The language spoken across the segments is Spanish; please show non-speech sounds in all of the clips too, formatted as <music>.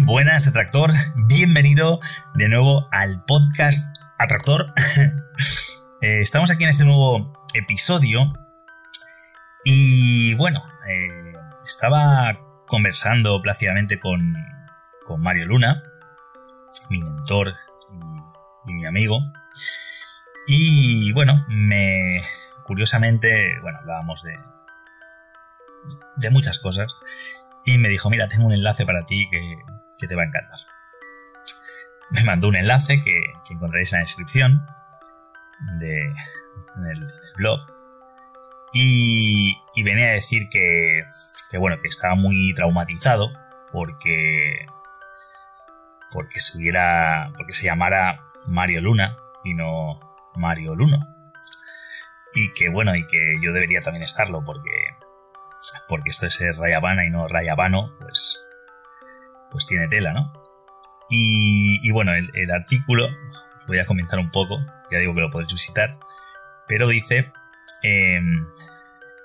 Buenas, Atractor. Bienvenido de nuevo al podcast Atractor. <laughs> Eh, estamos aquí en este nuevo episodio. Y bueno, eh, estaba conversando plácidamente con, con, Mario Luna, mi mentor y, y mi amigo. Y bueno, me. Curiosamente, bueno, hablábamos de. de muchas cosas. Y me dijo: Mira, tengo un enlace para ti que, que te va a encantar. Me mandó un enlace que, encontraréis en la descripción de, en el, blog. Y, y, venía a decir que, que, bueno, que estaba muy traumatizado porque, porque se hubiera, porque se llamara Mario Luna y no Mario Luno. Y que bueno, y que yo debería también estarlo porque, porque esto de ser Rayabana y no Rayabano, pues, pues tiene tela, ¿no? Y, bueno, el, artículo, voy a comentar un poco, ya digo que lo podéis visitar, pero dice, eh,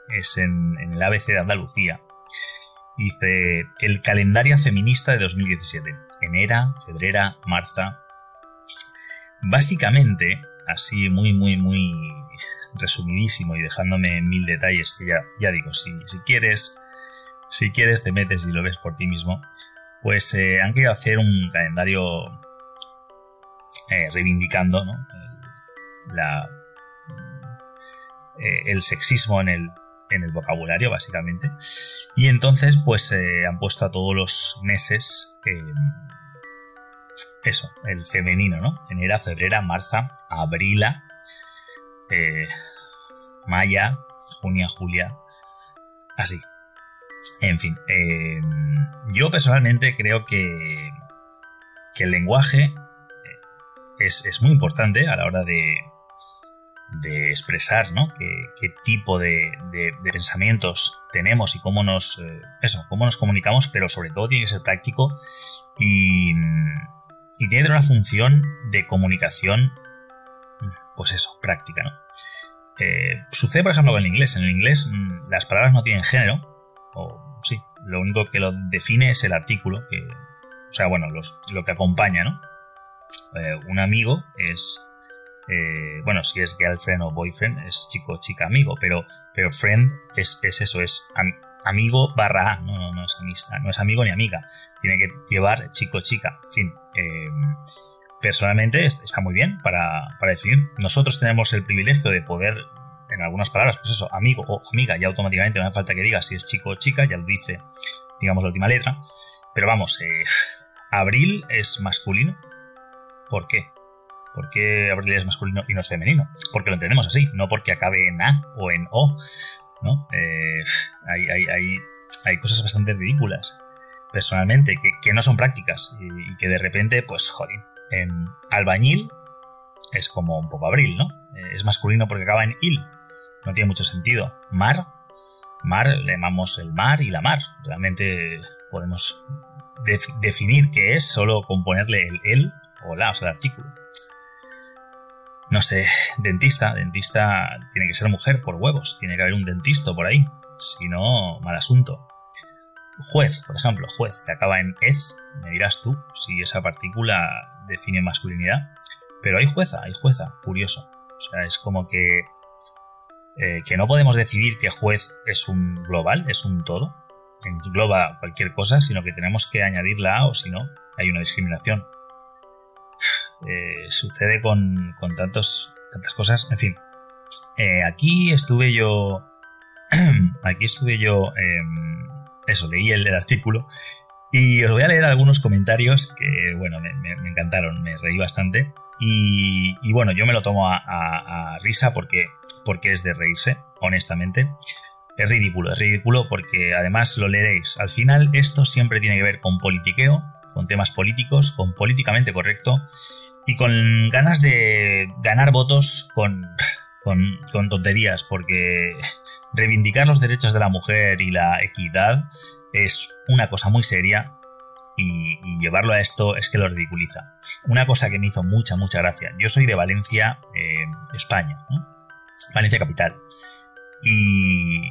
es en, en, el ABC de Andalucía, dice el calendario feminista de 2017, enera, febrera, marza. Básicamente, así muy, muy, muy resumidísimo y dejándome mil detalles que ya, ya digo, si, si quieres, si quieres te metes y lo ves por ti mismo, pues eh, han querido hacer un calendario eh, reivindicando ¿no? el, la, eh, el sexismo en el, vocabulario, básicamente. Y entonces, pues han puesto a todos los meses eso, el femenino, ¿no? Enera, febrera, marza, abrila, maya, junia, julia, así. En fin, eh, yo personalmente creo que, que el lenguaje eh, es, es, muy importante a la hora de, de expresar ¿no? qué, qué tipo de, de, pensamientos tenemos y cómo nos, eh, eso, cómo nos comunicamos, pero sobre todo tiene que ser práctico y, y tiene que tener una función de comunicación, pues eso, práctica, ¿no? Sucede, por ejemplo, con el inglés. En el inglés mm, las palabras no tienen género, o lo único que lo define es el artículo, que, o sea, bueno, los, lo que acompaña, ¿no? Eh, un amigo es, eh, bueno, si es girlfriend o boyfriend, es chico, chica, amigo, pero, pero friend es, es eso, es amigo barra A, no, no, no, es no es amigo ni amiga. Tiene que llevar chico, chica. En fin, eh, personalmente está muy bien para, para, definir. Nosotros tenemos el privilegio de poder, en algunas palabras, pues eso, amigo o amiga, ya automáticamente no hace falta que diga si es chico o chica, ya lo dice, digamos, la última letra. Pero vamos, eh, <sighs> abril es masculino. ¿Por qué? ¿Por qué abril es masculino y no es femenino? Porque lo entendemos así, no porque acabe en A o en O. ¿no? Eh, <sighs> hay, hay, hay, hay, cosas bastante ridículas, personalmente, que, que no son prácticas y, que de repente, pues, joder, en albañil es como un poco abril, ¿no? Eh, es masculino porque acaba en il, no tiene mucho sentido. Mar, mar, le llamamos el mar y la mar. Realmente podemos de definir qué es solo con ponerle el el o la, o sea, el artículo no sé, dentista, dentista tiene que ser mujer por huevos, tiene que haber un dentista por ahí, si no, mal asunto. Juez, por ejemplo, juez, que acaba en ez, me dirás tú si esa partícula define masculinidad, pero hay jueza, hay jueza, curioso. O sea, es como que, eh, que no podemos decidir que juez es un global, es un todo, engloba cualquier cosa, sino que tenemos que añadirla o si no, hay una discriminación <sighs> eh, sucede con, con tantas cosas. En fin, eh, aquí estuve yo. <clears throat> aquí estuve yo. Eh, eso, leí el, artículo. Y os voy a leer algunos comentarios que, bueno, me encantaron, me reí bastante. Y, bueno, yo me lo tomo a, risa porque, porque es de reírse, honestamente. Es ridículo, es ridículo porque además lo leeréis. Al final esto siempre tiene que ver con politiqueo, con temas políticos, con políticamente correcto y con ganas de ganar votos con, con, con tonterías, porque reivindicar los derechos de la mujer y la equidad es una cosa muy seria y, llevarlo a esto es que lo ridiculiza. Una cosa que me hizo mucha, mucha gracia. Yo soy de Valencia, eh, España, Valencia capital. Y,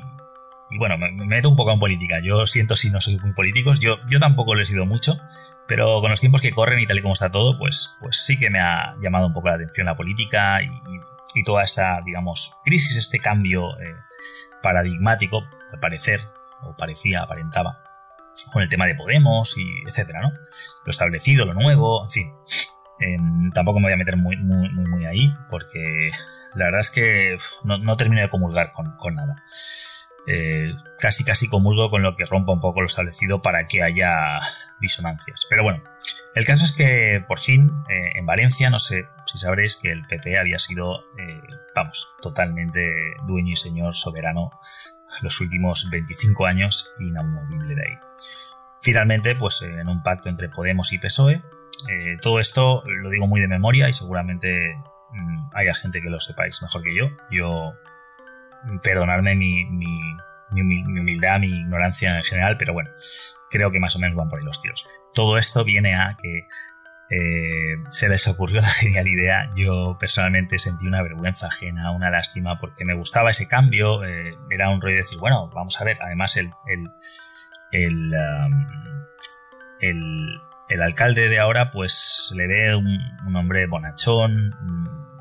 y bueno, me, meto un poco en política. Yo siento si no soy muy políticos. Yo, yo tampoco lo he sido mucho, pero con los tiempos que corren y tal y como está todo, pues, pues sí que me ha llamado un poco la atención la política y, toda esta, digamos, crisis, este cambio eh, paradigmático, al parecer, o parecía, aparentaba, con el tema de Podemos y etcétera, ¿no? Lo establecido, lo nuevo, en fin. Em, tampoco me voy a meter muy, muy, ahí, porque la verdad es que no, termino de comulgar con, nada. Eh, casi casi comulgo con lo que rompa un poco lo establecido para que haya disonancias. Pero bueno, el caso es que por fin eh, en Valencia, no sé si sabréis que el PP había sido, eh, vamos, totalmente dueño y señor soberano los últimos 25 años inamovible de ahí. Finalmente, pues en un pacto entre Podemos y PSOE, eh, todo esto lo digo muy de memoria y seguramente mm, haya gente que lo sepáis mejor que yo. Yo, perdonadme mi, mi, humildad, mi ignorancia en general, pero bueno, creo que más o menos van por ahí los tiros. Todo esto viene a que eh, se les ocurrió la <laughs> genial idea. Yo personalmente sentí una vergüenza ajena, una lástima, porque me gustaba ese cambio. Eh, era un rollo de decir, bueno, vamos a ver. Además, el, el, el, el, alcalde de ahora, pues le ve un, hombre bonachón,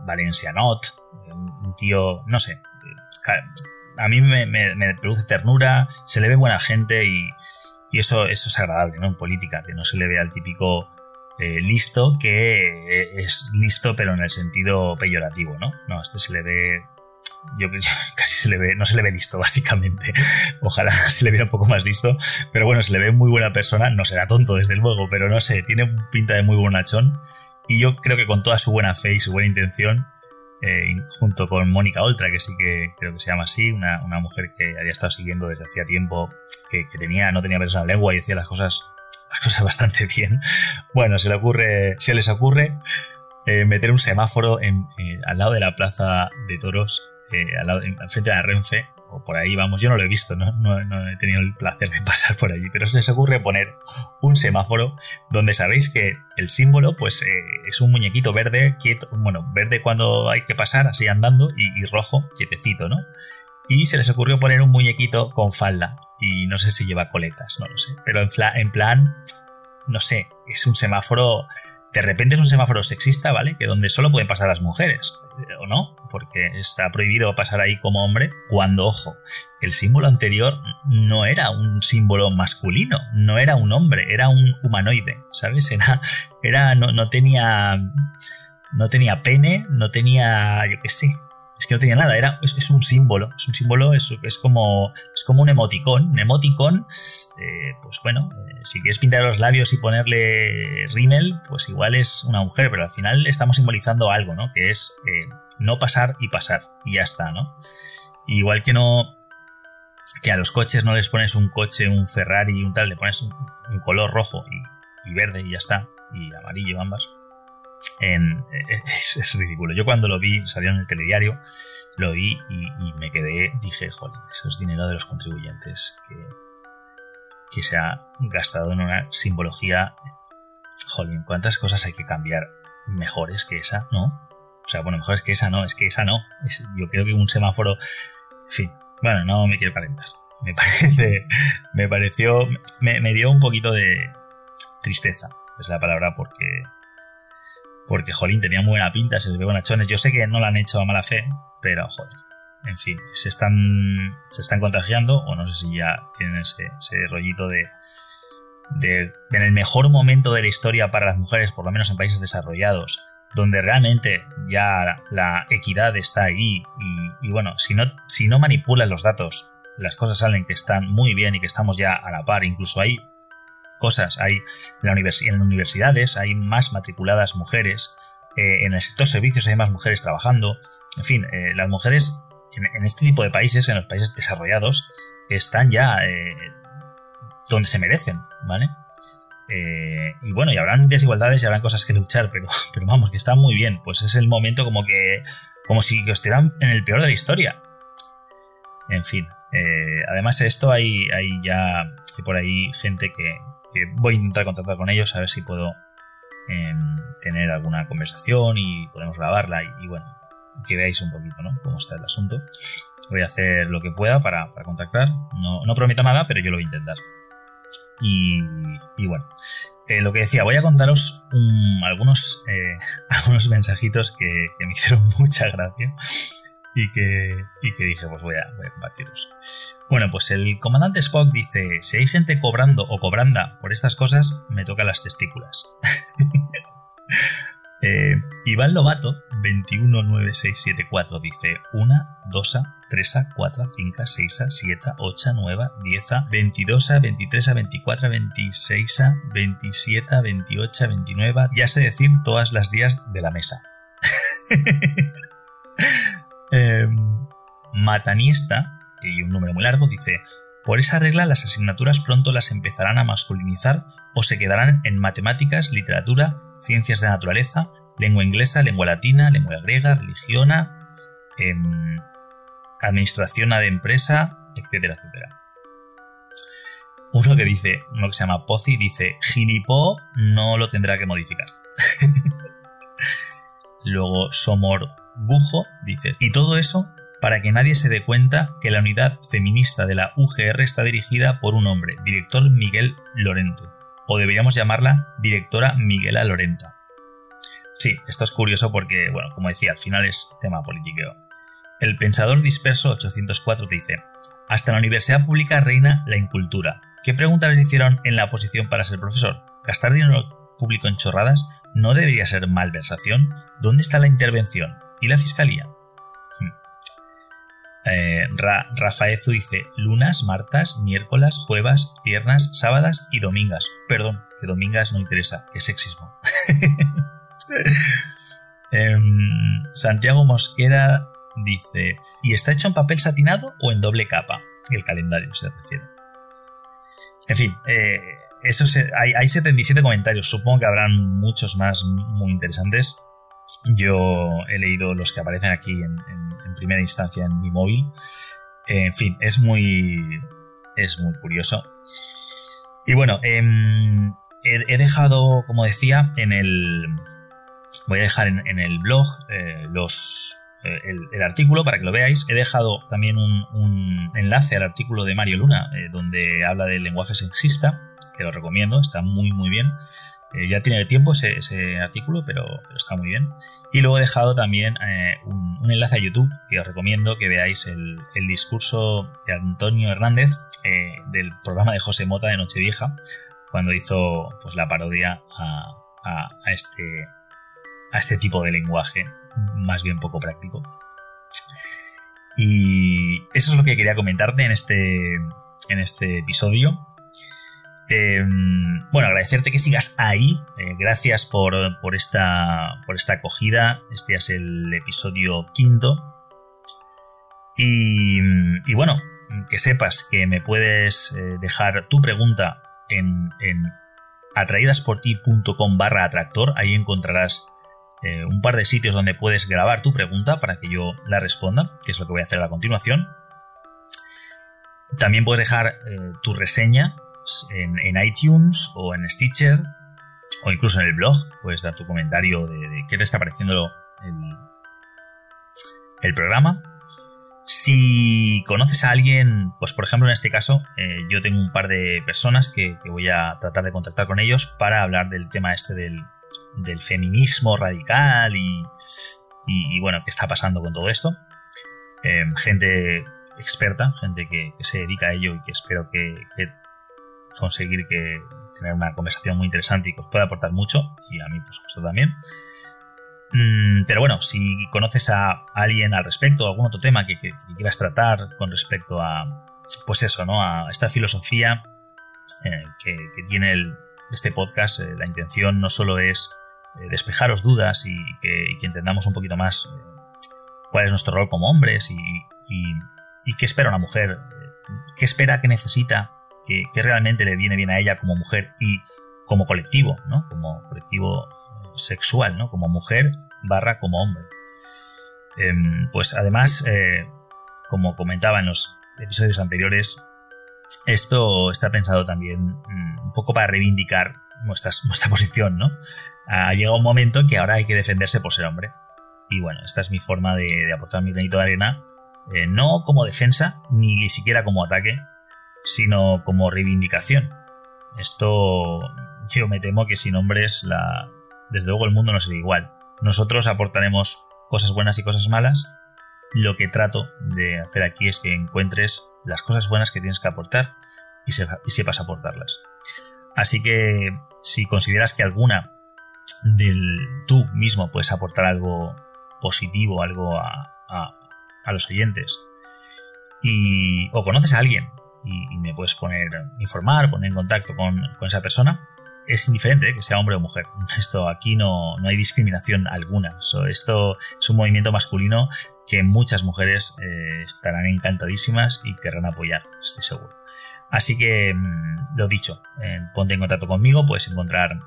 valencianot, un, tío, no sé. A mí me, me, produce ternura, se le ve buena gente y, y eso, eso es agradable, ¿no? En política, que no se le ve al típico eh, listo que es listo pero en el sentido peyorativo, ¿no? No, este se le ve yo, <laughs> casi se le ve, no se le ve listo, básicamente. Ojalá se le viera un poco más listo. Pero bueno, se le ve muy buena persona. No será tonto, desde luego, pero no sé, tiene pinta de muy bonachón. Y yo creo que con toda su buena fe y su buena intención, eh, junto con Mónica Oltra, que sí que creo que se llama así, una, mujer que había estado siguiendo desde hacía tiempo, que, que tenía, no tenía persona lengua y decía las cosas cosa bastante bien. Bueno, se, le ocurre, se les ocurre eh, meter un semáforo eh, al lado de la plaza de toros, eh, al, frente de la Renfe, o por ahí vamos, yo no lo he visto, ¿no? No, he tenido el placer de <laughs> pasar por allí, pero se les ocurre poner un semáforo donde sabéis que el símbolo pues es un muñequito verde, quieto, bueno, verde cuando hay que pasar, así andando, y, y rojo, quietecito, ¿no? Y se les ocurrió poner un muñequito con falda, y no sé si lleva coletas, no lo sé. Pero en, plan, no sé, es un semáforo, de repente es un semáforo sexista, ¿vale? Que donde solo pueden pasar las mujeres, ¿o no? Porque está prohibido pasar ahí como hombre, cuando, ojo, el símbolo anterior no era un símbolo masculino, no era un hombre, era un humanoide, ¿sabes? Era, era no, no tenía... No tenía pene, no tenía, yo qué sé, es que no tenía nada, era, es, un símbolo, es un símbolo, es, es, como, es como un emoticón. Un emoticón, eh, pues bueno, eh, si quieres pintar los labios y ponerle rímel, pues igual es una mujer, pero al final estamos simbolizando algo, ¿no? Que es eh, no pasar y pasar, y ya está, ¿no? Igual que no, que a los coches no les pones un coche, un Ferrari, un tal, le pones un, color rojo y, y verde y ya está, y amarillo ambas <laughs> es, ridículo. Yo cuando lo vi, salió en el telediario, lo vi y, me quedé, dije, joder, eso es dinero de los contribuyentes que, se ha gastado en una simbología. Joder, ¿cuántas cosas hay que cambiar mejores que esa? ¿No? O sea, bueno, mejores que esa no, es que esa no. yo creo que un semáforo. En fin, bueno, no me quiero calentar. Me <laughs> parece. Me pareció. Me dio un poquito de tristeza, es la palabra, porque porque, jolín, tenía muy buena pinta, se les ve bonachones. Yo sé que no lo han hecho a mala fe, pero, joder. En fin, se están, se están contagiando, o no sé si ya tienen ese, rollito de, de. En el mejor momento de la historia para las mujeres, por lo menos en países desarrollados, donde realmente ya la equidad está ahí, y, bueno, si no, si no manipulas los datos, las cosas salen que están muy bien y que estamos ya a la par, incluso hay cosas. Hay en, en universidades hay más matriculadas mujeres, eh, en el sector servicios hay más mujeres trabajando. En fin, eh, las mujeres en, este tipo de países, en los países desarrollados, están ya eh, donde se merecen, ¿vale? Y bueno, y habrán desigualdades y habrán cosas que luchar, pero, <laughs> pero vamos, que está muy bien. Pues es el momento como que. como si estuvieran en el peor de la historia. En fin. Además, esto hay, hay ya por ahí gente que, voy a intentar contactar con ellos a ver si puedo em, tener alguna conversación y podemos grabarla y, bueno, que veáis un poquito, ¿no? Cómo está el asunto. Voy a hacer lo que pueda para, para contactar. No, no prometo nada, pero yo lo voy a intentar. Y, bueno, eh, lo que decía, voy a contaros algunos, eh, <laughs> algunos mensajitos que, me hicieron <laughs> mucha gracia y que, y que dije, pues voy a, voy a compartirlos. Bueno, pues el comandante Spock dice, si hay gente cobrando o cobranda por estas cosas, me toca las testículas. <laughs> Eh, Iván Lobato, 219674, dice 1, 2, 3, 4, 5, 6, 7, 8, 9, 10, 22, 23, 24, 26, 27, 28, 29. Ya sé decir todas las días de la mesa. <laughs> Matanista, y un número muy largo, dice: Por esa regla, las asignaturas pronto las empezarán a masculinizar o se quedarán en matemáticas, literatura, ciencias de naturaleza, lengua inglesa, lengua latina, lengua griega, religiona, eh, administración de empresa, etcétera, etcétera. Uno que dice, uno que se llama Pozzi, dice, Gilipó no lo tendrá que modificar. <laughs> Luego Somor Bujo dice, y todo eso para que nadie se dé cuenta que la unidad feminista de la UGR está dirigida por un hombre, director Miguel Lorente, o deberíamos llamarla directora Miguela Lorenta. Sí, esto es curioso porque, bueno, como decía, al final es tema político. El pensador disperso 804 dice, hasta la universidad pública reina la incultura. ¿Qué preguntas le hicieron en la oposición para ser profesor? ¿Gastar dinero público en chorradas no debería ser malversación? ¿Dónde está la intervención? ¿Y la fiscalía? Hmm. Eh, Rafaezu dice lunas, martas, miércoles, jueves, viernes, sábadas y domingas. Perdón, que domingas no interesa, es sexismo. <laughs> Em, Santiago Mosquera dice, ¿y está hecho en papel satinado o en doble capa? El calendario se refiere. En fin, eh, eso hay, hay, 77 comentarios, supongo que habrán muchos más muy interesantes. Yo he leído los que aparecen aquí en, primera instancia en mi móvil. En fin, es muy, es muy curioso. Y bueno, em, he, dejado, como decía, en el... Voy a dejar en, el blog eh, los, eh, el, artículo para que lo veáis. He dejado también un, enlace al artículo de Mario Luna, eh, donde habla del lenguaje sexista, que lo recomiendo, está muy muy bien. Eh, ya tiene tiempo ese, artículo, pero, está muy bien. Y luego he dejado también un, enlace a YouTube, que os recomiendo que veáis el, discurso de Antonio Hernández del programa de José Mota de Nochevieja, cuando hizo pues, la parodia a, este, a este tipo de lenguaje más bien poco práctico. Y eso es lo que quería comentarte en este, en este episodio. Em, bueno, agradecerte que sigas ahí. Eh, gracias por, esta, por esta acogida. Este es el episodio quinto. Y, bueno, que sepas que me puedes eh, dejar tu pregunta en, en atraídasporti.com barra atractor. Ahí encontrarás eh, un par de sitios donde puedes grabar tu pregunta para que yo la responda, que es lo que voy a hacer a continuación. También puedes dejar tu reseña en, iTunes o en Stitcher o incluso en el blog. Puedes dar tu comentario de, qué te está pareciendo el, programa. Si conoces a alguien, pues por ejemplo en este caso, eh, yo tengo un par de personas que, voy a tratar de contactar con ellos para hablar del tema este del, feminismo radical y, y, bueno, qué está pasando con todo esto. Em, gente experta, gente que, se dedica a ello y que espero que, conseguir que tener una conversación muy interesante y que os pueda aportar mucho, y a mí por supuesto también. Mm, pero bueno, si conoces a alguien al respecto, algún otro tema que, quieras tratar con respecto a, pues eso, ¿no? A esta filosofía eh, que, tiene este podcast, eh, la intención no solo es eh, despejaros dudas y que, entendamos un poquito más cuál es nuestro rol como hombres y y, qué espera una mujer, qué espera, qué necesita, qué, realmente le viene bien a ella como mujer y como colectivo, ¿no? Como colectivo sexual, ¿no? Como mujer barra como hombre. Em, pues además, eh, como comentaba en los episodios anteriores, esto está pensado también mm, un poco para reivindicar nuestra <laughs> posición, ¿no? Ha llegado un momento en que ahora hay que defenderse por ser hombre. Y bueno, esta es mi forma de, aportar mi granito de arena, eh, no como defensa, ni siquiera como ataque, sino como reivindicación. Esto yo me temo que sin hombres, la, desde luego el mundo no sería igual. Nosotros aportaremos cosas buenas y cosas malas. Lo que trato de hacer aquí es que encuentres las cosas buenas que tienes que aportar y, sepas aportarlas. Así que si consideras que alguna del tú mismo puedes aportar algo positivo, algo a, los oyentes, y, o conoces a alguien y, me puedes poner, informar, poner en contacto con, esa persona, es indiferente que sea hombre o mujer. <laughs> Esto aquí no, no hay discriminación alguna. esto es un movimiento masculino que muchas mujeres eh, estarán encantadísimas y querrán apoyar, estoy seguro. Así que, mm, lo dicho, eh, ponte en contacto conmigo, puedes encontrar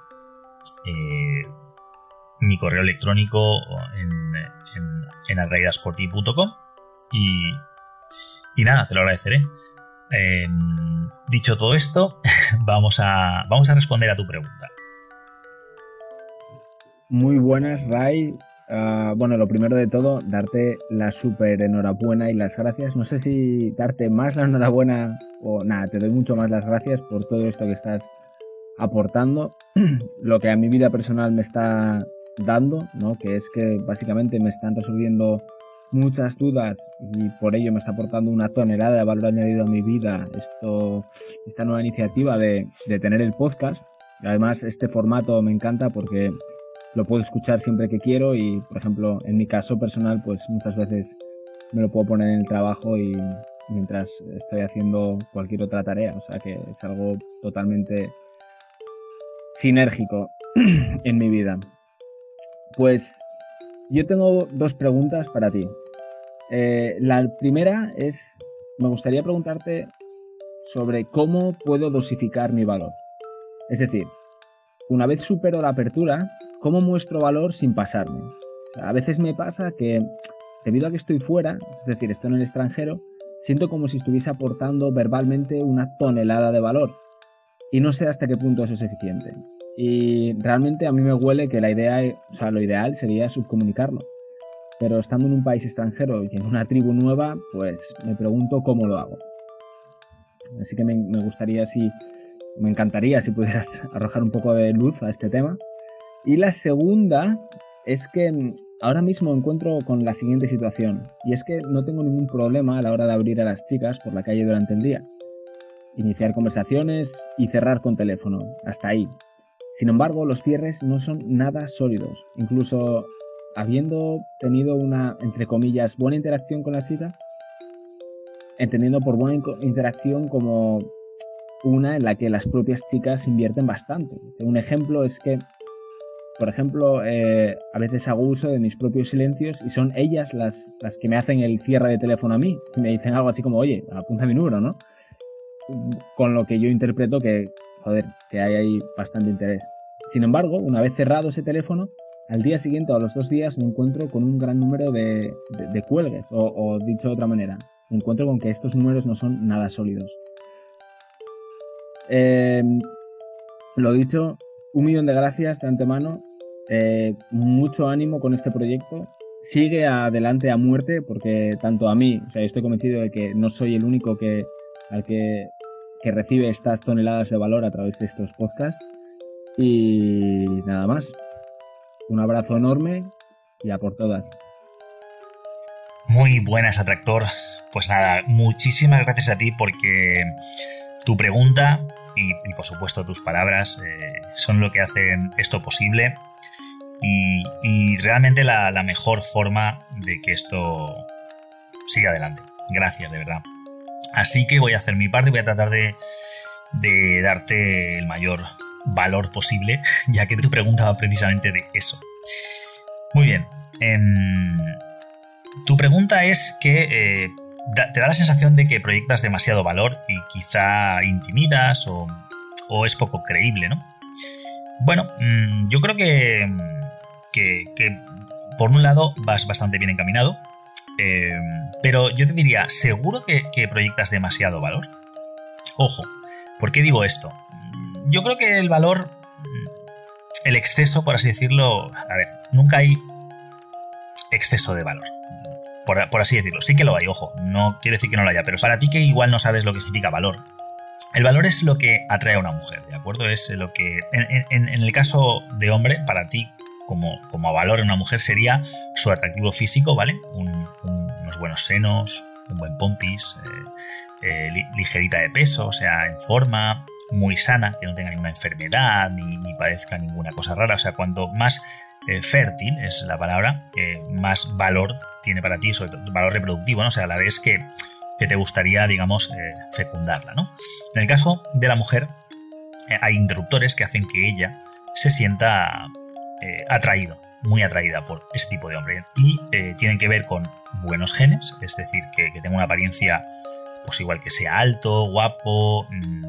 eh, mi correo electrónico en, en, en y, y nada, te lo agradeceré. Em, dicho todo esto, <laughs> vamos a, vamos a responder a tu pregunta. Muy buenas, Ray. Ah, bueno, lo primero de todo, darte la súper enhorabuena y las gracias. No sé si darte más la enhorabuena o nada, te doy mucho más las gracias por todo esto que estás aportando. <clears throat> lo que a mi vida personal me está dando, ¿no? Que es que básicamente me están resolviendo muchas dudas y por ello me está aportando una tonelada de valor añadido a mi vida esto, esta nueva iniciativa de, de tener el podcast. Además este formato me encanta porque lo puedo escuchar siempre que quiero y, por ejemplo, en mi caso personal, pues muchas veces me lo puedo poner en el trabajo y mientras estoy haciendo cualquier otra tarea. O sea que es algo totalmente sinérgico <clears throat> en mi vida. Pues yo tengo dos preguntas para ti. Eh, la primera es, me gustaría preguntarte sobre cómo puedo dosificar mi valor. Es decir, una vez supero la apertura, ¿cómo muestro valor sin pasarme? a veces me pasa que, debido a que estoy fuera, es decir, estoy en el extranjero, siento como si estuviese aportando verbalmente una tonelada de valor. Y no sé hasta qué punto eso es eficiente. Y realmente a mí me huele que la idea, o sea, lo ideal sería subcomunicarlo. Pero estando en un país extranjero y en una tribu nueva, pues me pregunto cómo lo hago. Así que me, gustaría si, me encantaría si pudieras <laughs> arrojar un poco de luz a este tema. Y la segunda es que ahora mismo encuentro con la siguiente situación. Y es que no tengo ningún problema a la hora de abrir a las chicas por la calle durante el día. Iniciar conversaciones y cerrar con teléfono. Hasta ahí. Sin embargo, los cierres no son nada sólidos. Incluso habiendo tenido una, entre comillas, buena interacción con la chica, entendiendo por buena interacción como una en la que las propias chicas invierten bastante. Un ejemplo es que, por ejemplo, eh, a veces hago uso de mis propios silencios y son ellas las, las que me hacen el cierre de teléfono a mí, me dicen algo así como, oye, apunta mi número, ¿no? Con lo que yo interpreto que joder, que hay ahí bastante interés. Sin embargo, una vez cerrado ese teléfono, al día siguiente o a los dos días me encuentro con un gran número de, cuelgues, o, dicho de otra manera, me encuentro con que estos números no son nada sólidos. Eh, lo dicho, un millón de gracias de antemano, eh, mucho ánimo con este proyecto. Sigue adelante a muerte porque tanto a mí, o sea, estoy convencido de que no soy el único que, al que que recibe estas toneladas de valor a través de estos podcasts. Y nada más. Un abrazo enorme y a por todas. Muy buenas, Atractor. Pues nada, muchísimas gracias a ti porque tu pregunta y, por supuesto tus palabras eh, son lo que hacen esto posible y, realmente la, la mejor forma de que esto siga adelante. Gracias, de verdad. Así que voy a hacer mi parte, voy a tratar de, darte el mayor valor posible, <laughs> ya que tu preguntaba precisamente de eso. Muy bien. Em, tu pregunta es que, eh, te da la sensación de que proyectas demasiado valor y quizá intimidas o, o es poco creíble, ¿no? Bueno, mm, yo creo que, que, por un lado vas bastante bien encaminado, eh, pero yo te diría, ¿seguro que, proyectas demasiado valor? Ojo, ¿por qué digo esto? Yo creo que el valor, el exceso, por así decirlo, a ver, nunca hay exceso de valor. Por, así decirlo. Sí que lo hay, ojo. No quiere decir que no lo haya, pero para ti que igual no sabes lo que significa valor. El valor es lo que atrae a una mujer, ¿de acuerdo? Es lo que. En, el caso de hombre, para ti, como, como valor en una mujer, sería su atractivo físico, ¿vale? unos buenos senos, un buen pompis, eh, eh, ligerita de peso, o sea, en forma, muy sana, que no tenga ninguna enfermedad ni, ni padezca ninguna cosa rara. O sea, cuanto más eh, fértil es la palabra, que más valor tiene para ti, sobre todo valor reproductivo, ¿no? O sea, la vez que, te gustaría, digamos, fecundarla, ¿no? En el caso de la mujer, hay interruptores que hacen que ella se sienta atraído, muy atraída por ese tipo de hombre. Y tienen que ver con buenos genes, es decir, que, tenga una apariencia, pues igual que sea alto, guapo, mm,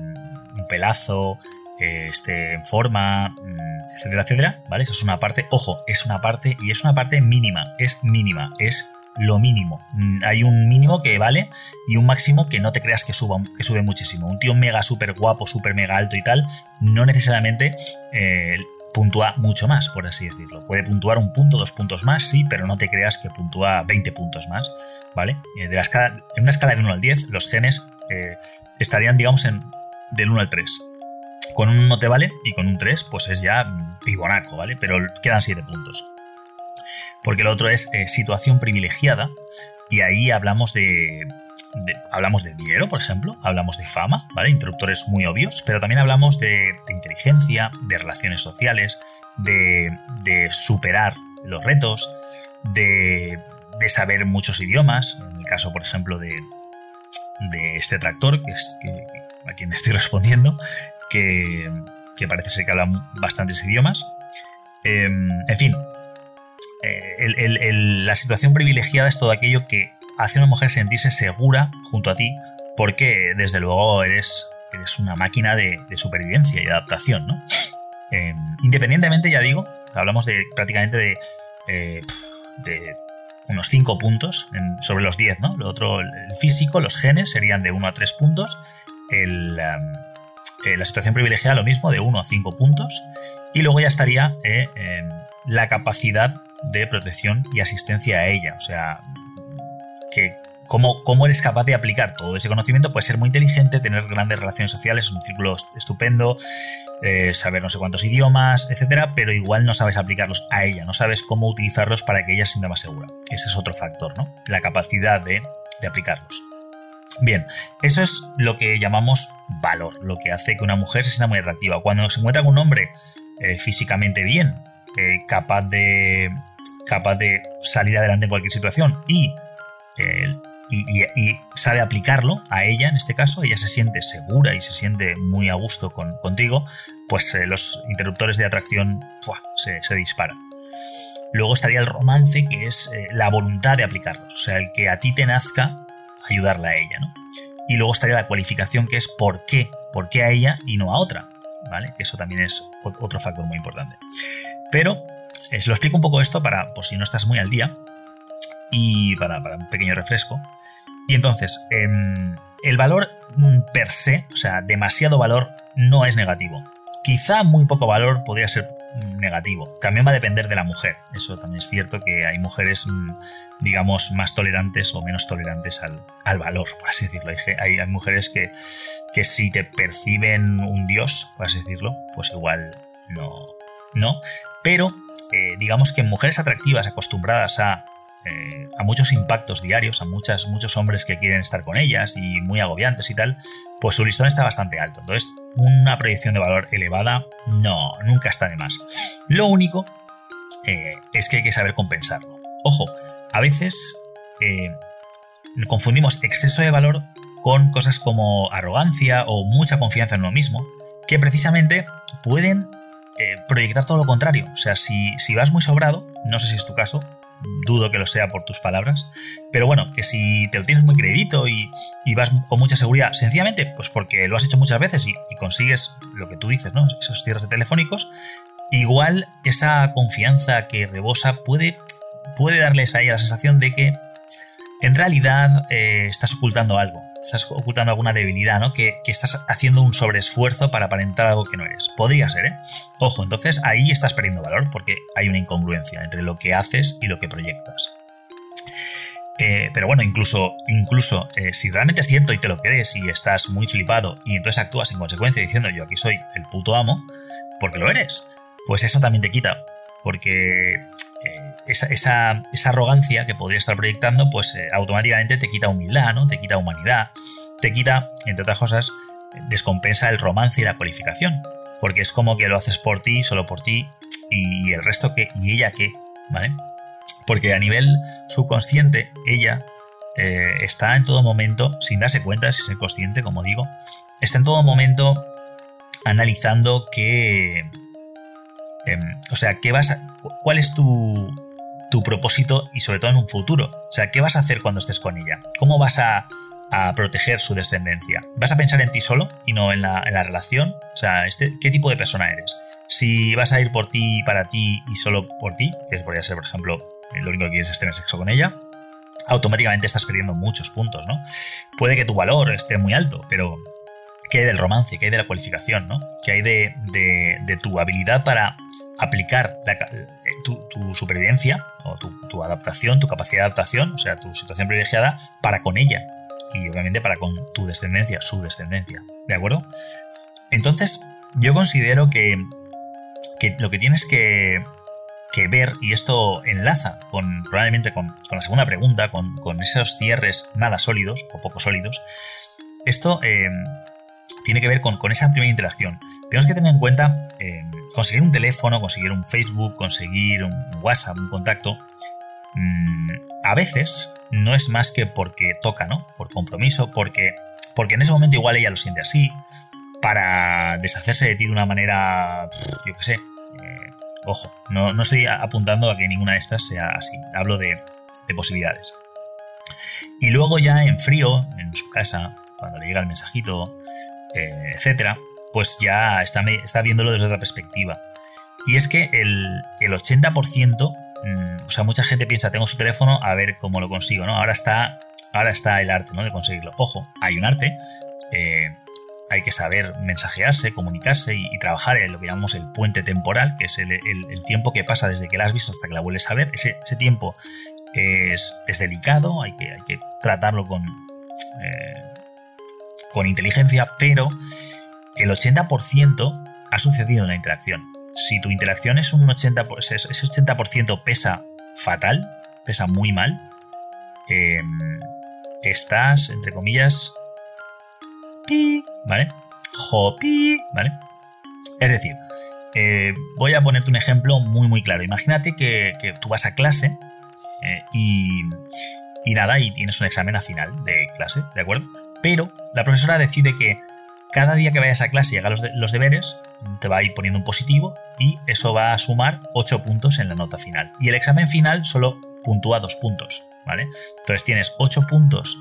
un pelazo, esté en forma, mm, etcétera, etcétera, ¿vale? Eso es una parte, ojo, es una parte y es una parte mínima, es mínima, es lo mínimo. Mm, hay un mínimo que vale y un máximo que no te creas que suba, que sube muchísimo. Un tío mega súper guapo, súper mega alto y tal, no necesariamente eh, puntúa mucho más, por así decirlo. Puede puntuar un punto, dos puntos más, sí, pero no te creas que puntúa 20 puntos más, ¿vale? Eh, de la escala, en una escala de 1 al 10, los genes eh, estarían, digamos, en, del 1 al 3. Con un no te vale y con un 3 pues es ya pibonaco, ¿vale? Pero quedan 7 puntos. Porque lo otro es eh, situación privilegiada y ahí hablamos de, hablamos de dinero, por ejemplo, hablamos de fama, ¿vale? Interruptores muy obvios, pero también hablamos de, inteligencia, de relaciones sociales, de, superar los retos, de, saber muchos idiomas, en el caso, por ejemplo, de, de este tractor, que es a quien estoy <laughs> respondiendo, que, parece ser que hablan bastantes idiomas. Em, en fin, eh, la situación privilegiada es todo aquello que hace a una mujer sentirse segura junto a ti, porque desde luego eres, una máquina de, supervivencia y adaptación, ¿no? Em, independientemente, ya digo, hablamos de prácticamente de, eh, de unos 5 puntos sobre los 10, ¿no? Lo otro, el físico, los genes serían de 1 a 3 puntos. Em, eh, la situación privilegiada lo mismo, de 1 a 5 puntos. Y luego ya estaría eh, la capacidad de protección y asistencia a ella. O sea, que cómo, cómo, eres capaz de aplicar todo ese conocimiento. Puede ser muy inteligente, tener grandes relaciones sociales, un círculo estupendo, eh, saber no sé cuántos idiomas, etcétera, pero igual no sabes aplicarlos a ella, no sabes cómo utilizarlos para que ella se sienta más segura. Ese es otro factor, ¿no? La capacidad de, de aplicarlos. Bien, eso es lo que llamamos valor, lo que hace que una mujer se sienta muy atractiva. Cuando se encuentra con un hombre eh, físicamente bien, eh, capaz, de, capaz de salir adelante en cualquier situación y, y, sabe aplicarlo a ella, en este caso, ella se siente segura y se siente muy a gusto con, contigo, pues eh, los interruptores de atracción se, se disparan. Luego estaría el romance, que es la voluntad de aplicarlos, o sea, el que a ti te nazca ayudarla a ella, ¿no? Y luego estaría la cualificación que es por qué, por qué a ella y no a otra, ¿vale? Eso también es otro factor muy importante. Pero eh, se lo explico un poco esto para, por si no estás muy al día, y para, un pequeño refresco. Y entonces, em, el valor per se, o sea, demasiado valor, no es negativo. Quizá muy poco valor podría ser negativo. También va a depender de la mujer. Eso también es cierto que hay mujeres, mm, digamos, más tolerantes o menos tolerantes al, valor, por así decirlo. Hay, hay, mujeres que, que si te perciben un dios, por así decirlo, pues igual no. no. Pero eh, digamos que mujeres atractivas, acostumbradas a eh, a muchos impactos diarios, a muchas, muchos hombres que quieren estar con ellas y muy agobiantes y tal, pues su listón está bastante alto. Entonces, una proyección de valor elevada, no, nunca está de más. Lo único eh, es que hay que saber compensarlo. Ojo, a veces confundimos exceso de valor con cosas como arrogancia o mucha confianza en uno mismo, que precisamente pueden proyectar todo lo contrario. O sea, si, si vas muy sobrado, no sé si es tu caso, dudo que lo sea por tus palabras, pero bueno, que si te lo tienes muy crédito y, vas con mucha seguridad, sencillamente, pues porque lo has hecho muchas veces y, consigues lo que tú dices, ¿no? Esos cierres telefónicos, igual esa confianza que rebosa puede, puede darles ahí la sensación de que en realidad eh, estás ocultando algo, estás ocultando alguna debilidad, ¿no? Que, estás haciendo un sobreesfuerzo para aparentar algo que no eres. Podría ser, ¿eh? Ojo, entonces ahí estás perdiendo valor porque hay una incongruencia entre lo que haces y lo que proyectas. Eh, pero bueno, incluso, incluso eh, si realmente es cierto y te lo crees y estás muy flipado y entonces actúas en consecuencia diciendo yo aquí soy el puto amo, porque lo eres, pues eso también te quita. Porque esa, arrogancia que podría estar proyectando, pues eh, automáticamente te quita humildad, ¿no? Te quita humanidad, te quita, entre otras cosas, descompensa el romance y la cualificación. Porque es como que lo haces por ti, solo por ti, y el resto qué, y ella qué, ¿vale? Porque a nivel subconsciente, ella eh, está en todo momento, sin darse cuenta, si es consciente, como digo, está en todo momento analizando qué. Em, o sea, qué vas ¿cuál es tu, tu propósito y sobre todo en un futuro. O sea, ¿qué vas a hacer cuando estés con ella? ¿Cómo vas a, proteger su descendencia? ¿Vas a pensar en ti solo y no en la, relación? O sea, este, ¿qué tipo de persona eres? Si vas a ir por ti, para ti y solo por ti, que podría ser, por ejemplo, eh, lo único que quieres es tener sexo con ella, automáticamente estás perdiendo muchos puntos, ¿no? Puede que tu valor esté muy alto, pero ¿qué hay del romance? ¿Qué hay de la cualificación, ¿no? ¿Qué hay de, de tu habilidad para aplicar tu, supervivencia o tu, adaptación, tu capacidad de adaptación, o sea, tu situación privilegiada para con ella y obviamente para con tu descendencia, su descendencia, ¿de acuerdo? Entonces, yo considero que, lo que tienes que, ver, y esto enlaza con probablemente con, la segunda pregunta, con, esos cierres nada sólidos o poco sólidos, esto eh, tiene que ver con, esa primera interacción. Tenemos que tener en cuenta eh, conseguir un teléfono, conseguir un Facebook, conseguir un WhatsApp, un contacto. Mm, a veces no es más que porque toca, ¿no? Por compromiso, porque, porque en ese momento igual ella lo siente así, para deshacerse de ti de una manera, yo qué sé. Eh, ojo, no, no, estoy apuntando a que ninguna de estas sea así. Hablo de, de posibilidades. Y luego ya en frío, en su casa, cuando le llega el mensajito, eh, etcétera, pues ya está, está viéndolo desde otra perspectiva. Y es que el, 80%, mm, o sea, mucha gente piensa, tengo su teléfono, a ver cómo lo consigo, ¿no? Ahora está, ahora está el arte, ¿no? De conseguirlo. Ojo, hay un arte, eh, hay que saber mensajearse, comunicarse y, trabajar en lo que llamamos el puente temporal, que es el, tiempo que pasa desde que la has visto hasta que la vuelves a ver. Ese, tiempo es, delicado, hay que, hay que tratarlo con, eh, con inteligencia, pero el 80% ha sucedido en la interacción. Si tu interacción es un 80%, ese 80% pesa fatal, pesa muy mal, em, estás, entre comillas, pi, ¿vale? Jopi, ¿vale? Es decir, eh, voy a ponerte un ejemplo muy, muy claro. Imagínate que, tú vas a clase eh, y, y nada, y tienes un examen a final de clase, ¿de acuerdo? Pero la profesora decide que cada día que vayas a clase y hagas los, deberes, te va a ir poniendo un positivo y eso va a sumar 8 puntos en la nota final. Y el examen final solo puntúa 2 puntos, ¿vale? Entonces tienes 8 puntos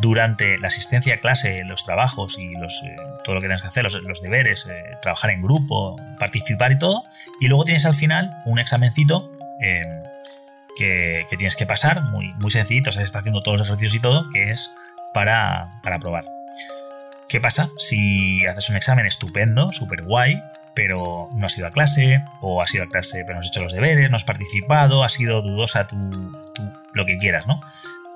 durante la asistencia a clase, los trabajos y los, eh, todo lo que tienes que hacer, los, deberes, eh, trabajar en grupo, participar y todo. Y luego tienes al final un examencito em, que, tienes que pasar, muy, muy sencillito, o sea, está haciendo todos los ejercicios y todo, que es para, para probar. ¿Qué pasa si haces un examen estupendo, súper guay, pero no has ido a clase, o has ido a clase pero no has hecho los deberes, no has participado, has sido dudosa tu, lo que quieras, ¿no?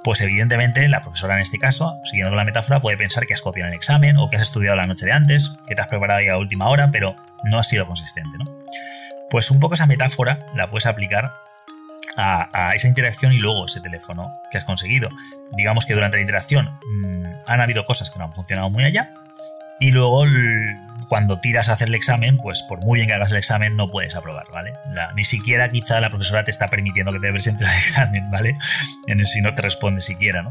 Pues evidentemente la profesora en este caso, siguiendo la metáfora, puede pensar que has copiado el examen o que has estudiado la noche de antes, que te has preparado ya a última hora, pero no has sido consistente, ¿no? Pues un poco esa metáfora la puedes aplicar a, esa interacción y luego ese teléfono que has conseguido. Digamos que durante la interacción mm, han habido cosas que no han funcionado muy allá y luego cuando tiras a hacer el examen, pues por muy bien que hagas el examen no puedes aprobar, ¿vale? ni siquiera quizá la profesora te está permitiendo que te presentes <laughs> el examen, ¿vale? En si no te responde siquiera, ¿no?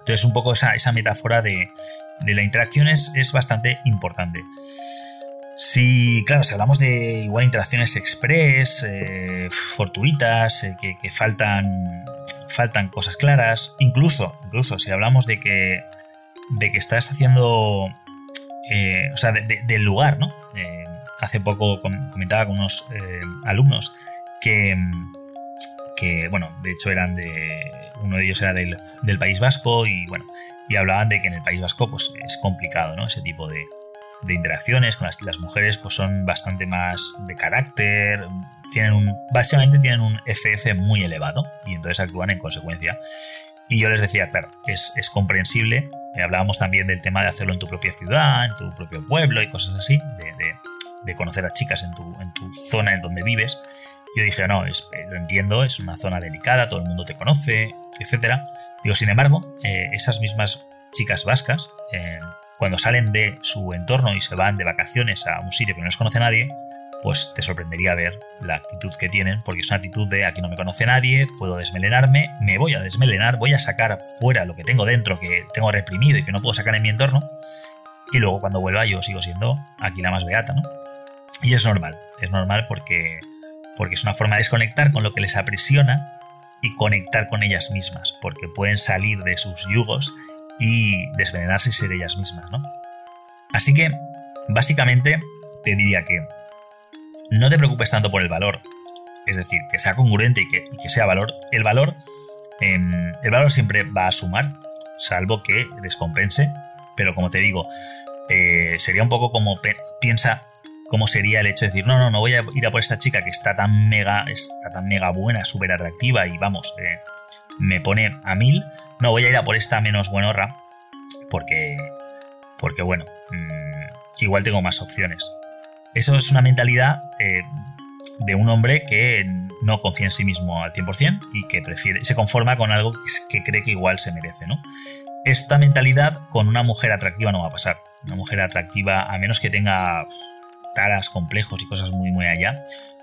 Entonces un poco esa, esa metáfora de, de la interacción es, es bastante importante. Si, claro, si hablamos de igual interacciones express, eh, fortuitas, eh, que, faltan, faltan cosas claras, incluso, incluso si hablamos de que, de que estás haciendo, eh, o sea, del lugar, ¿no? hace poco comentaba con unos alumnos que, que, bueno, de hecho eran de, uno de ellos era del, del País Vasco y, bueno, y hablaban de que en el País Vasco pues es complicado, ¿no? Ese tipo de, de interacciones con las, las mujeres pues son bastante más de carácter, tienen un, básicamente tienen un FF muy elevado y entonces actúan en consecuencia. Y yo les decía, claro, es, es comprensible. Eh, hablábamos también del tema de hacerlo en tu propia ciudad, en tu propio pueblo y cosas así, de, de, conocer a chicas en tu, en tu zona en donde vives. Yo dije, no, es, eh, lo entiendo, es una zona delicada, todo el mundo te conoce, etc. Digo, sin embargo, eh, esas mismas chicas vascas, cuando salen de su entorno y se van de vacaciones a un sitio que no les conoce nadie, pues te sorprendería ver la actitud que tienen, porque es una actitud de aquí no me conoce nadie, puedo desmelenarme, me voy a desmelenar, voy a sacar fuera lo que tengo dentro, que tengo reprimido y que no puedo sacar en mi entorno, y luego cuando vuelva yo sigo siendo aquí la más beata, ¿no? Y es normal, es normal porque, porque es una forma de desconectar con lo que les aprisiona y conectar con ellas mismas, porque pueden salir de sus yugos y desvenenarse y ser ellas mismas, ¿no? Así que, básicamente, te diría que no te preocupes tanto por el valor, es decir, que sea congruente y que, sea valor. El valor, em, el valor siempre va a sumar, salvo que descompense, pero como te digo, eh, sería un poco como piensa cómo sería el hecho de decir, no, no, no voy a ir a por esta chica que está tan mega, está tan mega buena, súper atractiva y vamos, eh, me pone a mil, no, voy a ir a por esta menos buenorra, porque, porque bueno, mm, igual tengo más opciones. Eso es una mentalidad eh, de un hombre que no confía en sí mismo al 100% y que prefiere, se conforma con algo que, cree que igual se merece, ¿no? Esta mentalidad con una mujer atractiva no va a pasar. Una mujer atractiva, a menos que tenga taras, complejos y cosas muy, muy allá,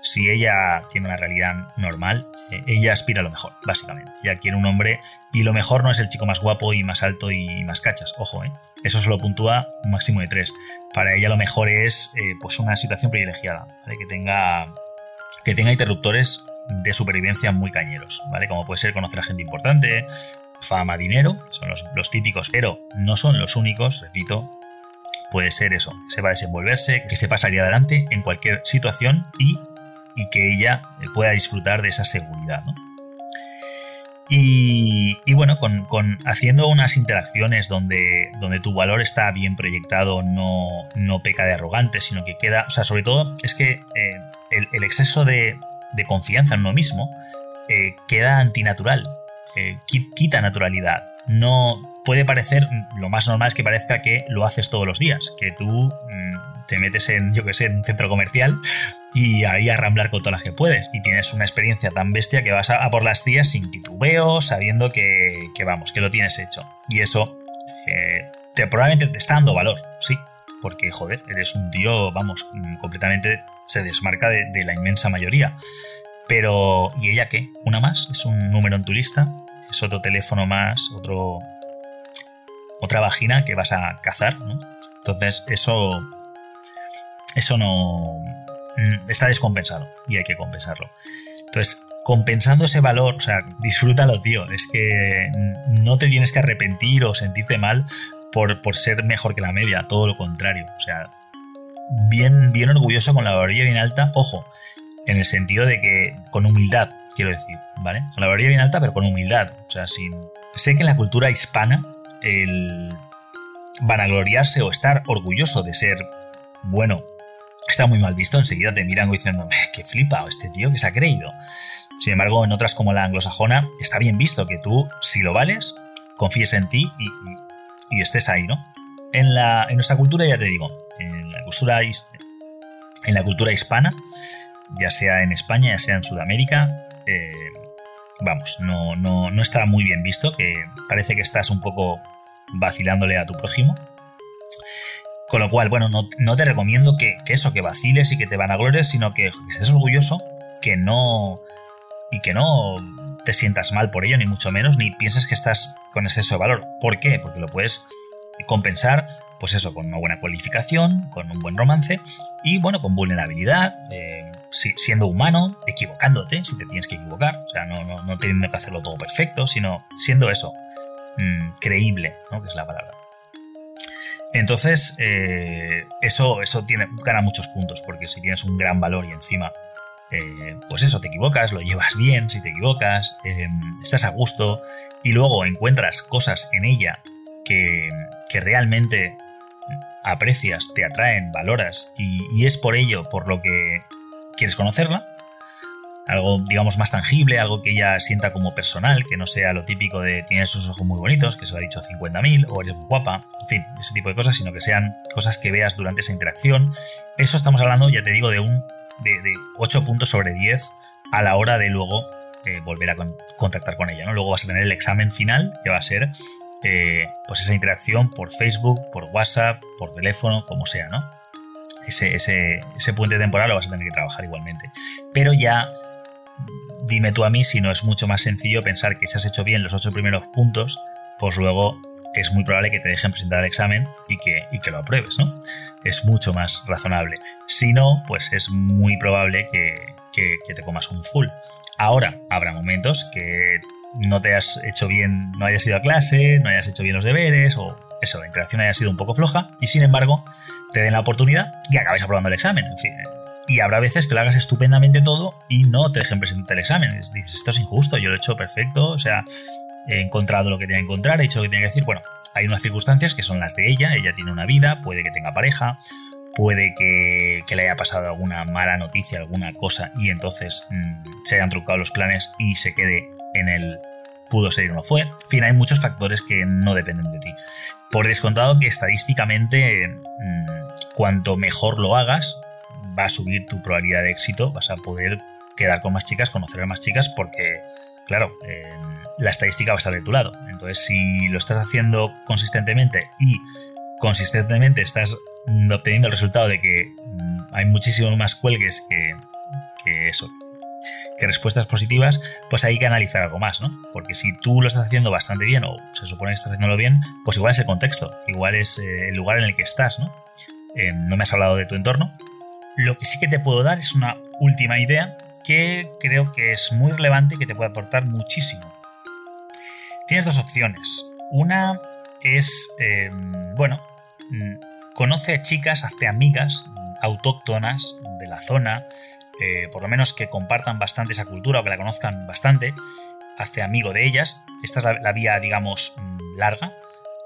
si ella tiene una realidad normal, eh, ella aspira a lo mejor, básicamente. Ella quiere un hombre y lo mejor no es el chico más guapo y más alto y más cachas, ojo, ¿eh? eso solo puntúa un máximo de tres. Para ella lo mejor es eh, pues una situación privilegiada, que, tenga, que tenga interruptores de supervivencia muy cañeros, ¿vale? Como puede ser conocer a gente importante, fama, dinero, son los, típicos, pero no son los únicos, repito, puede ser eso, que sepa desenvolverse, que sepa salir adelante en cualquier situación y y que ella eh, pueda disfrutar de esa seguridad. ¿no? Y, bueno, con, haciendo unas interacciones donde, donde tu valor está bien proyectado, no, no peca de arrogante, sino que queda, o sea, sobre todo es que eh, el, exceso de, confianza en uno mismo eh, queda antinatural, quita naturalidad. No puede parecer, lo más normal es que parezca que lo haces todos los días, que tú mm, te metes en, yo que sé, en un centro comercial y ahí a ramblar con todas las que puedes. Y tienes una experiencia tan bestia que vas a, por las tías sin titubeo, sabiendo que, vamos, que lo tienes hecho. Y eso eh, te, probablemente te está dando valor, sí. Porque, joder, eres un tío, vamos, mm, completamente se desmarca de, la inmensa mayoría. Pero, ¿y ella qué? ¿Una más? ¿Es un número en tu lista? ¿Es otro teléfono más? ¿Otro. Otra vagina que vas a cazar? ¿no? Entonces, eso. Eso no Mm, está descompensado y hay que compensarlo. Entonces, compensando ese valor, o sea, disfrútalo, tío. Es que no te tienes que arrepentir o sentirte mal por, por ser mejor que la media, todo lo contrario. O sea, bien, bien orgulloso con la varilla bien alta, ojo, en el sentido de que con humildad, quiero decir, ¿vale? Con la varilla bien alta, pero con humildad. O sea, sin. Sé que en la cultura hispana, el vanagloriarse o estar orgulloso de ser bueno está muy mal visto, enseguida te miran diciendo, qué flipa este tío que se ha creído. Sin embargo, en otras como la anglosajona, está bien visto que tú, si lo vales, confíes en ti y, estés ahí, ¿no? En, la, en nuestra cultura, ya te digo, en la cultura, en la cultura hispana, ya sea en España, ya sea en Sudamérica, eh, vamos, no, no, no está muy bien visto, que parece que estás un poco vacilándole a tu prójimo. Con lo cual, bueno, no, te recomiendo que, eso, que vaciles y que te van a glorias, sino que, estés orgulloso, que no. y que no te sientas mal por ello, ni mucho menos, ni pienses que estás con exceso de valor. ¿Por qué? Porque lo puedes compensar pues eso, con una buena cualificación, con un buen romance y bueno, con vulnerabilidad, eh, siendo humano, equivocándote si te tienes que equivocar, o sea, no, no, teniendo que hacerlo todo perfecto, sino siendo eso, mm, creíble, ¿no? que es la palabra. Entonces, eh, eso, eso tiene, gana muchos puntos, porque si tienes un gran valor y encima, eh, pues eso, te equivocas, lo llevas bien, si te equivocas, estás a gusto y luego encuentras cosas en ella que, que realmente aprecias, te atraen, valoras y, es por ello por lo que quieres conocerla, algo digamos más tangible, algo que ella sienta como personal, que no sea lo típico de tienes esos ojos muy bonitos, que se lo ha dicho 50.000, o eres muy guapa, en fin, ese tipo de cosas, sino que sean cosas que veas durante esa interacción. Eso estamos hablando, ya te digo, de un de, 8 puntos sobre 10 a la hora de luego eh, volver a contactar con ella. ¿no? Luego vas a tener el examen final, que va a ser pues esa interacción por Facebook, por WhatsApp, por teléfono, como sea, ¿no? Ese, ese, ese puente temporal lo vas a tener que trabajar igualmente. Pero ya dime tú a mí si no es mucho más sencillo pensar que si has hecho bien los ocho primeros puntos, pues luego es muy probable que te dejen presentar el examen y que, y que lo apruebes, ¿no? Es mucho más razonable. Si no, pues es muy probable que, que, te comas un full. Ahora, habrá momentos que no te has hecho bien, no hayas ido a clase, no hayas hecho bien los deberes o eso, la interacción haya sido un poco floja y sin embargo te den la oportunidad y acabes aprobando el examen. En fin, y habrá veces que lo hagas estupendamente todo y no te dejen presentar el examen. Dices, esto es injusto, yo lo he hecho perfecto, o sea, he encontrado lo que tenía que encontrar, he hecho lo que tenía que decir. Bueno, hay unas circunstancias que son las de ella, ella tiene una vida, puede que tenga pareja, puede que, le haya pasado alguna mala noticia, alguna cosa, y entonces mm, se hayan trucado los planes y se quede en el pudo ser y no fue. En fin, hay muchos factores que no dependen de ti. Por descontado que estadísticamente, mm, cuanto mejor lo hagas, va a subir tu probabilidad de éxito, vas a poder quedar con más chicas, conocer a más chicas, porque, claro, la estadística va a estar de tu lado. Entonces, si lo estás haciendo consistentemente y consistentemente estás obteniendo el resultado de que mm, hay muchísimos más cuelgues que, que eso, que respuestas positivas, pues hay que analizar algo más, ¿no? Porque si tú lo estás haciendo bastante bien o se supone que estás haciéndolo bien, pues igual es el contexto, igual es eh, el lugar en el que estás, ¿no? Eh, no me has hablado de tu entorno. Lo que sí que te puedo dar es una última idea que creo que es muy relevante y que te puede aportar muchísimo. Tienes dos opciones. Una es, em, bueno, mm, conoce a chicas, hazte amigas autóctonas de la zona, eh, por lo menos que compartan bastante esa cultura o que la conozcan bastante, hazte amigo de ellas. Esta es la, vía, digamos, mm, larga.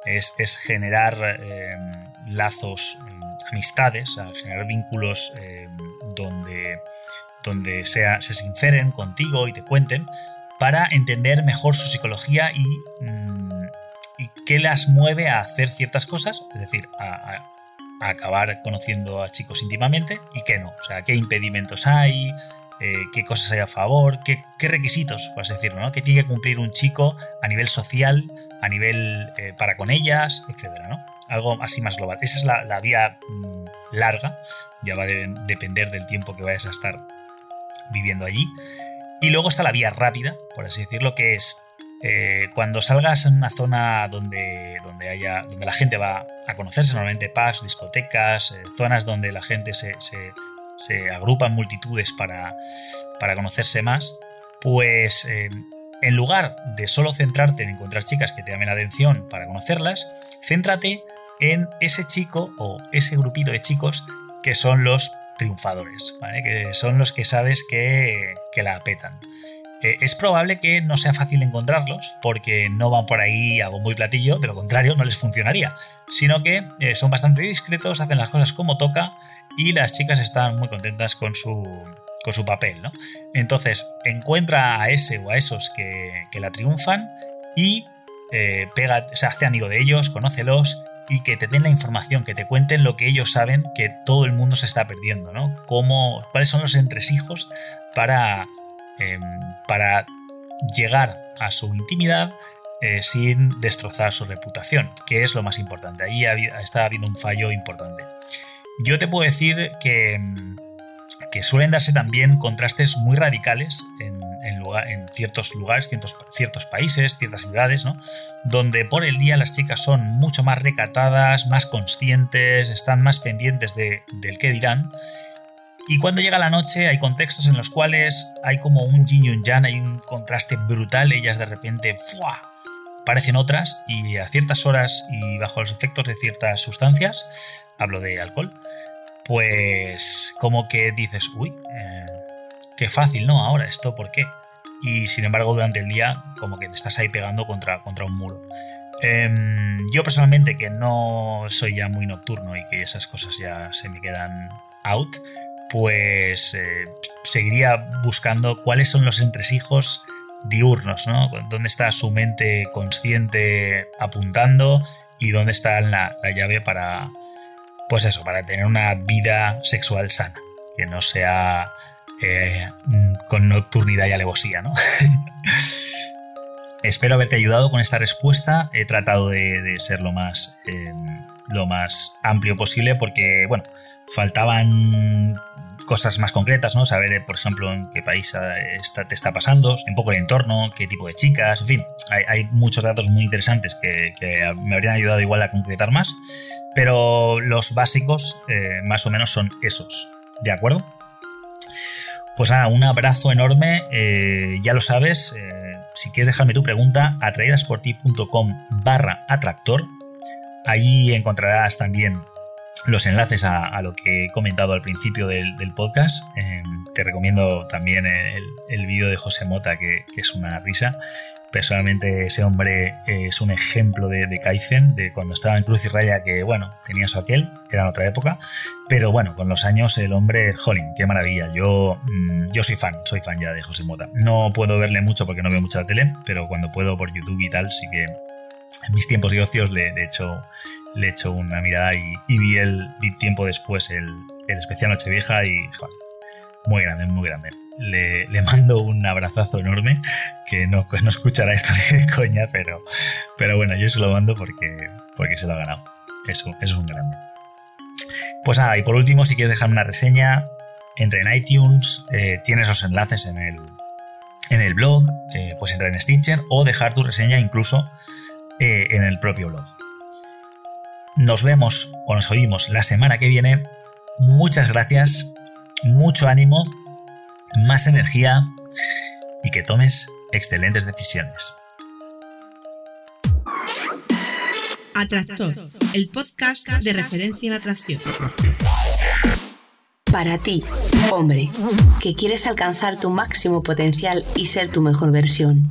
Es, generar em, lazos, amistades, generar vínculos em, donde, donde sea, se sinceren contigo y te cuenten para entender mejor su psicología y, mm, qué las mueve a hacer ciertas cosas, es decir, a acabar conociendo a chicos íntimamente y qué no. O sea, qué impedimentos hay, eh, qué cosas hay a favor, qué, requisitos, por así decirlo, ¿no? qué tiene que cumplir un chico a nivel social, a nivel eh, para con ellas, etcétera, ¿no? Algo así más global. Esa es la, vía mm, larga, ya va a depender del tiempo que vayas a estar viviendo allí. Y luego está la vía rápida, por así decirlo, que es eh, cuando salgas en una zona donde, donde, haya, donde la gente va a conocerse, normalmente pubs, discotecas, eh, zonas donde la gente se, se, agrupa en multitudes para, para, conocerse más, pues en lugar de solo centrarte en encontrar chicas que te llamen la atención para conocerlas, céntrate en ese chico o ese grupito de chicos que son los triunfadores, que son los que sabes que, que la petan. Eh, es probable que no sea fácil encontrarlos porque no van por ahí a bombo y platillo, de lo contrario no les funcionaría, sino que eh, son bastante discretos, hacen las cosas como toca y las chicas están muy contentas con su, con su papel. ¿no? Entonces encuentra a ese o a esos que, la triunfan y eh, pega, se hace amigo de ellos, conócelos y que te den la información, que te cuenten lo que ellos saben que todo el mundo se está perdiendo, ¿no? Cómo, cuáles son los entresijos para Em, para llegar a su intimidad eh, sin destrozar su reputación, que es lo más importante. Ahí está habiendo un fallo importante. Yo te puedo decir que, em, que suelen darse también contrastes muy radicales en, en, ciertos lugares, ciertos, ciertos, países, ciertas ciudades, ¿no? Donde por el día las chicas son mucho más recatadas, más conscientes, están más pendientes de, del qué dirán. Y cuando llega la noche hay contextos en los cuales hay como un yin y un yang, hay un contraste brutal, ellas de repente ¡fua! parecen otras y a ciertas horas y bajo los efectos de ciertas sustancias, hablo de alcohol, pues como que dices, uy, eh, qué fácil, ¿no? Ahora esto, ¿por qué? Y sin embargo durante el día como que te estás ahí pegando contra, contra un muro. Em, yo personalmente que no soy ya muy nocturno y que esas cosas ya se me quedan out, pues eh, seguiría buscando cuáles son los entresijos diurnos, ¿no? ¿Dónde está su mente consciente apuntando y dónde está la, la llave para, pues eso, para tener una vida sexual sana, que no sea eh, con nocturnidad y alevosía, ¿no? <laughs> Espero haberte ayudado con esta respuesta. He tratado de, ser lo más, eh, lo más amplio posible porque, bueno, faltaban cosas más concretas, ¿no? Saber, eh, por ejemplo, en qué país te está pasando, un poco el entorno, qué tipo de chicas, en fin, hay, muchos datos muy interesantes que, me habrían ayudado igual a concretar más, pero los básicos más o menos son esos, ¿de acuerdo? Pues nada, un abrazo enorme, eh, ya lo sabes, eh, si quieres dejarme tu pregunta, atraídasporti.com barra atractor, ahí encontrarás también los enlaces a, lo que he comentado al principio del, podcast. Eh, te recomiendo también el, el vídeo de José Mota, que, es una risa. Personalmente ese hombre es un ejemplo de, Kaizen, de cuando estaba en Cruz y Raya, que bueno, tenía su aquel, era otra época, pero bueno, con los años el hombre, jolín, qué maravilla. Yo, mm, yo soy fan, soy fan ya de José Mota. No puedo verle mucho porque no veo mucha tele, pero cuando puedo por YouTube y tal, sí que en mis tiempos de ocios le, le echo, le echo una mirada y, vi el vi tiempo después el, el especial Nochevieja y muy grande, muy grande le, mando un abrazazo enorme, que no, no escuchará esto <laughs> ni de coña, pero, pero bueno, yo se lo mando porque, porque se lo ha ganado. Eso, es un grande. Pues nada, y por último, si quieres dejar una reseña, entra en iTunes, eh, tienes los enlaces en el, en el blog, eh, pues entra en Stitcher o dejar tu reseña incluso eh, en el propio blog. Nos vemos o nos oímos la semana que viene. Muchas gracias, mucho ánimo más energía y que tomes excelentes decisiones. Atractor, el podcast de referencia en atracción. Para ti, hombre, que quieres alcanzar tu máximo potencial y ser tu mejor versión.